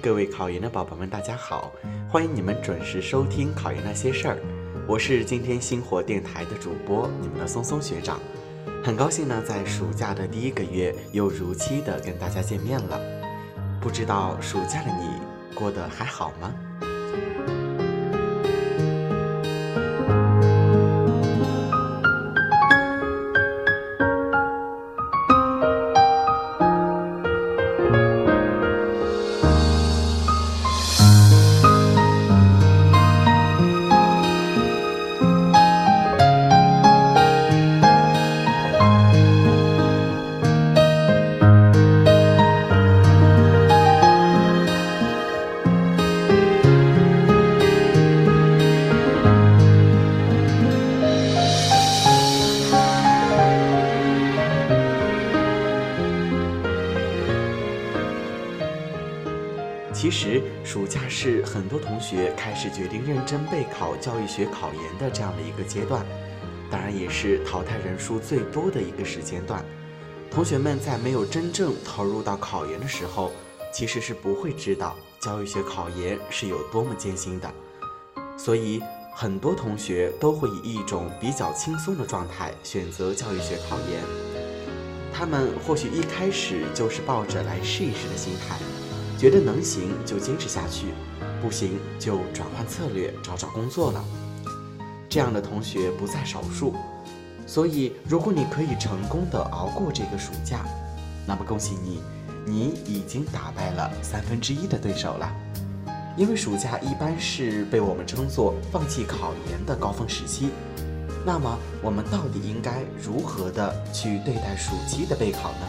各位考研的宝宝们，大家好！欢迎你们准时收听《考研那些事儿》，我是今天星火电台的主播，你们的松松学长。很高兴呢，在暑假的第一个月又如期的跟大家见面了。不知道暑假的你过得还好吗？是很多同学开始决定认真备考教育学考研的这样的一个阶段，当然也是淘汰人数最多的一个时间段。同学们在没有真正投入到考研的时候，其实是不会知道教育学考研是有多么艰辛的。所以，很多同学都会以一种比较轻松的状态选择教育学考研。他们或许一开始就是抱着来试一试的心态。觉得能行就坚持下去，不行就转换策略找找工作了。这样的同学不在少数，所以如果你可以成功的熬过这个暑假，那么恭喜你，你已经打败了三分之一的对手了。因为暑假一般是被我们称作放弃考研的高峰时期，那么我们到底应该如何的去对待暑期的备考呢？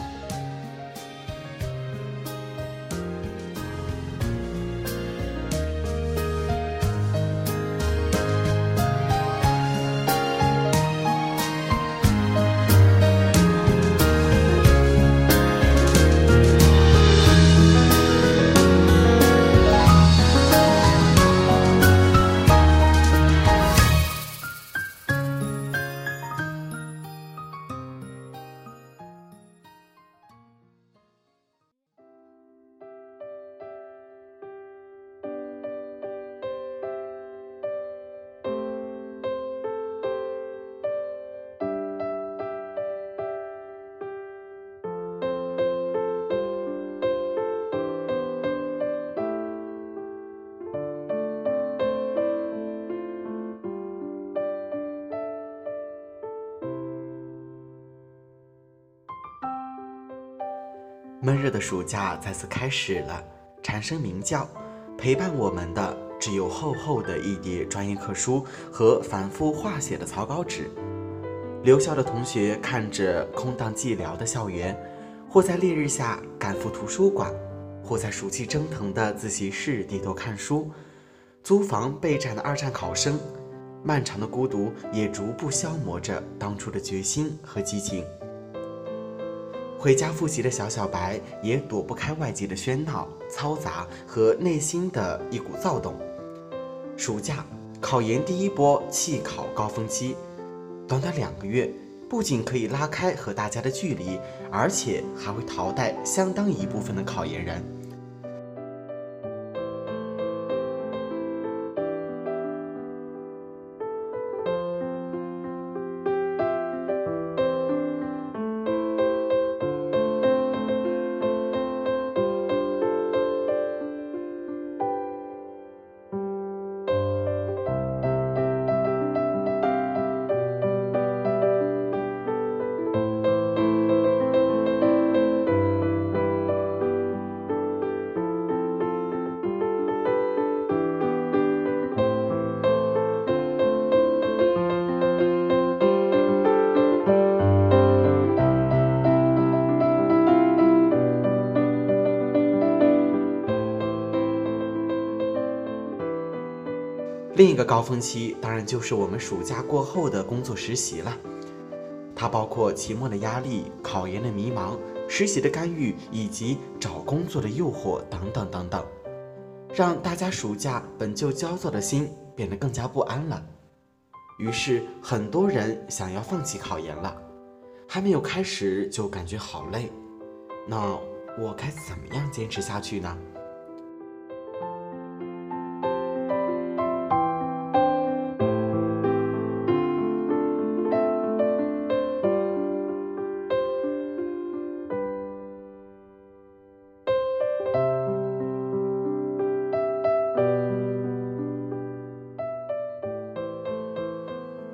闷热的暑假再次开始了，蝉声鸣叫，陪伴我们的只有厚厚的一叠专业课书和反复画写的草稿纸。留校的同学看着空荡寂寥的校园，或在烈日下赶赴图书馆，或在暑气蒸腾的自习室低头看书。租房备战的二战考生，漫长的孤独也逐步消磨着当初的决心和激情。回家复习的小小白也躲不开外界的喧闹、嘈杂和内心的一股躁动。暑假考研第一波弃考高峰期，短短两个月，不仅可以拉开和大家的距离，而且还会淘汰相当一部分的考研人。另一个高峰期，当然就是我们暑假过后的工作实习了。它包括期末的压力、考研的迷茫、实习的干预以及找工作的诱惑等等等等，让大家暑假本就焦躁的心变得更加不安了。于是，很多人想要放弃考研了，还没有开始就感觉好累。那我该怎么样坚持下去呢？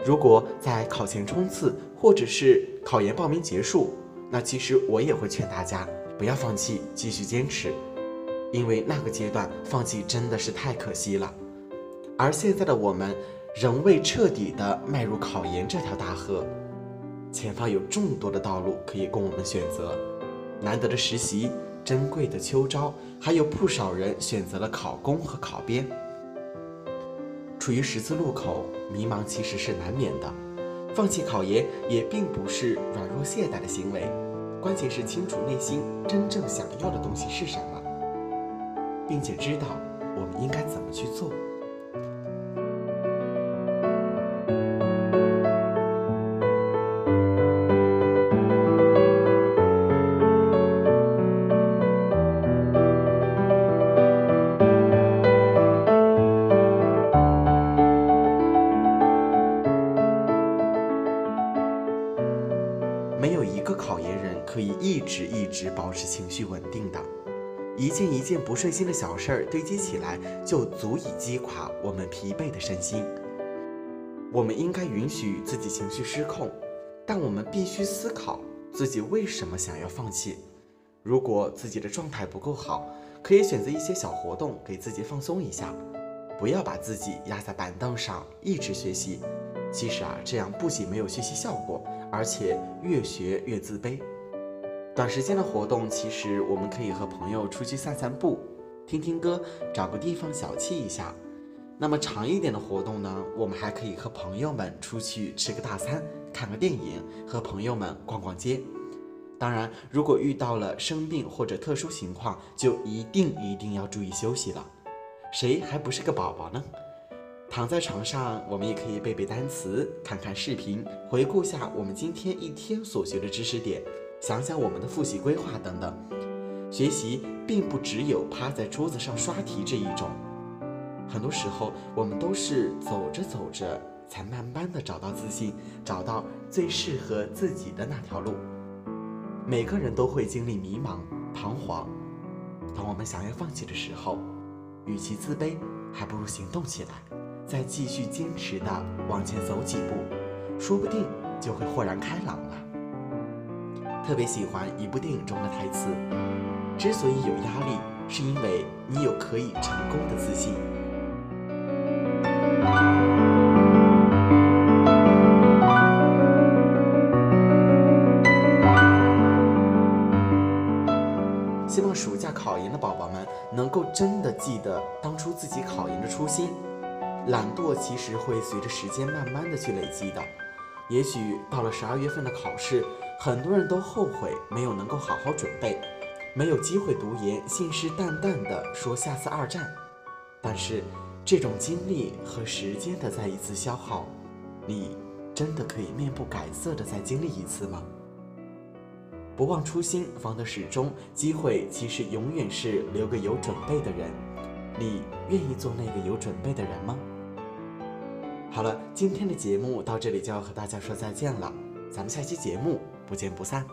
如果在考前冲刺，或者是考研报名结束，那其实我也会劝大家不要放弃，继续坚持，因为那个阶段放弃真的是太可惜了。而现在的我们仍未彻底的迈入考研这条大河，前方有众多的道路可以供我们选择，难得的实习，珍贵的秋招，还有不少人选择了考公和考编。处于十字路口，迷茫其实是难免的。放弃考研也并不是软弱懈怠的行为，关键是清楚内心真正想要的东西是什么，并且知道我们应该怎么去做。有一个考研人可以一直一直保持情绪稳定的，一件一件不顺心的小事儿堆积起来，就足以击垮我们疲惫的身心。我们应该允许自己情绪失控，但我们必须思考自己为什么想要放弃。如果自己的状态不够好，可以选择一些小活动给自己放松一下，不要把自己压在板凳上一直学习。其实啊，这样不仅没有学习效果。而且越学越自卑。短时间的活动，其实我们可以和朋友出去散散步，听听歌，找个地方小憩一下。那么长一点的活动呢，我们还可以和朋友们出去吃个大餐，看个电影，和朋友们逛逛街。当然，如果遇到了生病或者特殊情况，就一定一定要注意休息了。谁还不是个宝宝呢？躺在床上，我们也可以背背单词，看看视频，回顾下我们今天一天所学的知识点，想想我们的复习规划等等。学习并不只有趴在桌子上刷题这一种，很多时候我们都是走着走着，才慢慢的找到自信，找到最适合自己的那条路。每个人都会经历迷茫、彷徨，当我们想要放弃的时候，与其自卑，还不如行动起来。再继续坚持的往前走几步，说不定就会豁然开朗了。特别喜欢一部电影中的台词：“之所以有压力，是因为你有可以成功的自信。”希望暑假考研的宝宝们能够真的记得当初自己考研的初心。懒惰其实会随着时间慢慢的去累积的，也许到了十二月份的考试，很多人都后悔没有能够好好准备，没有机会读研，信誓旦旦的说下次二战。但是这种精力和时间的再一次消耗，你真的可以面不改色的再经历一次吗？不忘初心，方得始终。机会其实永远是留给有准备的人，你愿意做那个有准备的人吗？好了，今天的节目到这里就要和大家说再见了，咱们下期节目不见不散。